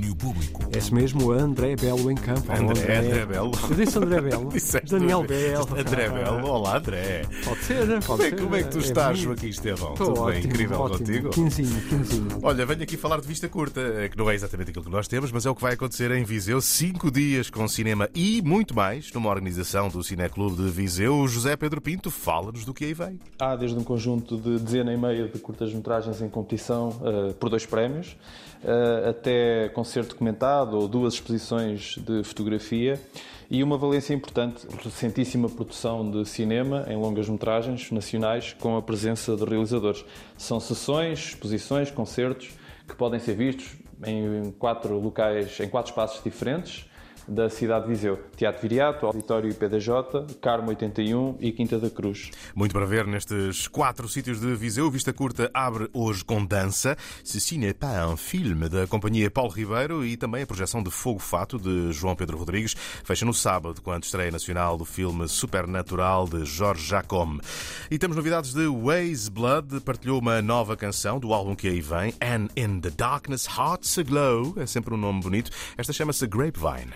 domínio público. Esse mesmo André Belo em campo. André, André Belo. Eu disse André Belo. Disseste Daniel Belo. André Belo. Olá, André. Pode ser, pode Como é, ser. como é que tu É estás, bonito. Joaquim Estevão? Tudo bem? ótimo, Incrível ótimo. contigo? Quinzinho, quinzinho. Olha, venho aqui falar de vista curta, eh, que não é exatamente aquilo que nós temos, mas é o que vai acontecer em Viseu. Cinco dias com cinema e muito mais, numa organização do Cineclube de Viseu. O José Pedro Pinto fala-nos do que aí vem. Há desde um conjunto de dezena e meia de curtas-metragens em competição eh, por dois prémios, eh, até concerto documentado ou duas exposições de fotografia e uma valência importante, recentíssima produção de cinema em longas-metragens nacionais com a presença de realizadores. São sessões, exposições, concertos que podem ser vistos em quatro locais, em quatro espaços diferentes da cidade de Viseu. Teatro Viriato, Auditório PDJ, Carmo 81 e Quinta da Cruz. Muito para ver nestes quatro sítios de Viseu. Vista Curta abre hoje com dança. Ceci n'est pas un film da companhia Paulo Ribeiro e também a projeção de Fogo Fato de João Pedro Rodrigues. Fecha no sábado, com a estreia nacional do filme Supernatural de Jorge Jacome. E temos novidades de Waze Blood. Partilhou uma nova canção do álbum que aí vem, And in the Darkness Hearts Aglow. É sempre um nome bonito. Esta chama-se Grapevine.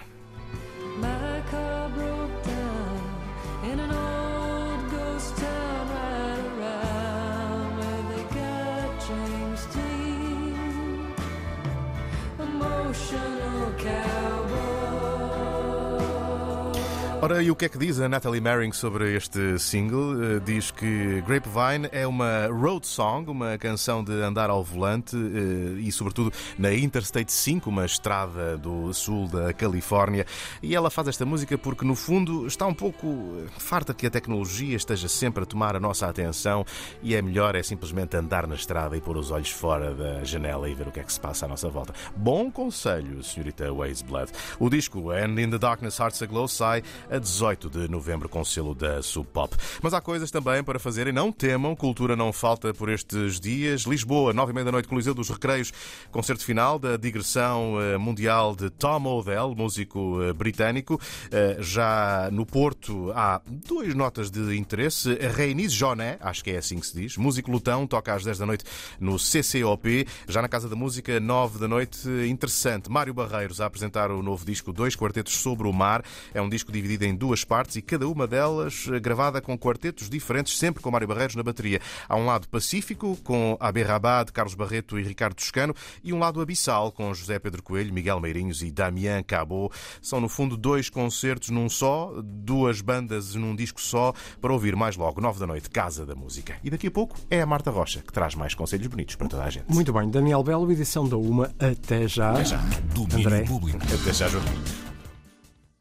Emotional cowboy. Ora, e o que é que diz a Natalie Merring sobre este single? Eh, Diz que Grapevine é uma road song, uma canção de andar ao volante eh, e, sobretudo, na Interstate 5, uma estrada do sul da Califórnia. E ela faz esta música porque, no fundo, está um pouco eh, farta que a tecnologia esteja sempre a tomar a nossa atenção e é melhor é simplesmente andar na estrada e pôr os olhos fora da janela e ver o que é que se passa à nossa volta. Bom conselho, senhorita Waze Blood. O disco And in the Darkness Hearts Aglow sai a 18 de novembro com o selo da Sub Pop. Mas há coisas também para fazer e não temam, cultura não falta por estes dias. Lisboa, 9 e meia da noite, Coliseu dos Recreios, concerto final da digressão eh, mundial de Tom Odell, músico eh, britânico. Eh, Já no Porto há duas notas de interesse. Reinis Joné, acho que é assim que se diz, músico lutão, toca às 10 da noite no CCOP. Já na Casa da Música, 9 da noite, interessante. Mário Barreiros a apresentar o novo disco Dois Quartetos sobre o Mar. É um disco dividido em duas partes e cada uma delas eh, gravada com quartetos diferentes, sempre com Mário Barreiros na bateria. Há um lado pacífico, com Abé Rabad, Carlos Barreto e Ricardo Toscano, e um lado abissal, com José Pedro Coelho, Miguel Meirinhos e Damien Cabot. São, no fundo, dois concertos num só, duas bandas num disco só, para ouvir mais logo, 9 da noite, Casa da Música. E daqui a pouco é a Marta Rocha, que traz mais conselhos bonitos para toda a gente. Muito bem, Daniel Belo, edição da Uma. Até já. Até já. Domínio André. público. Até já, Joaquim.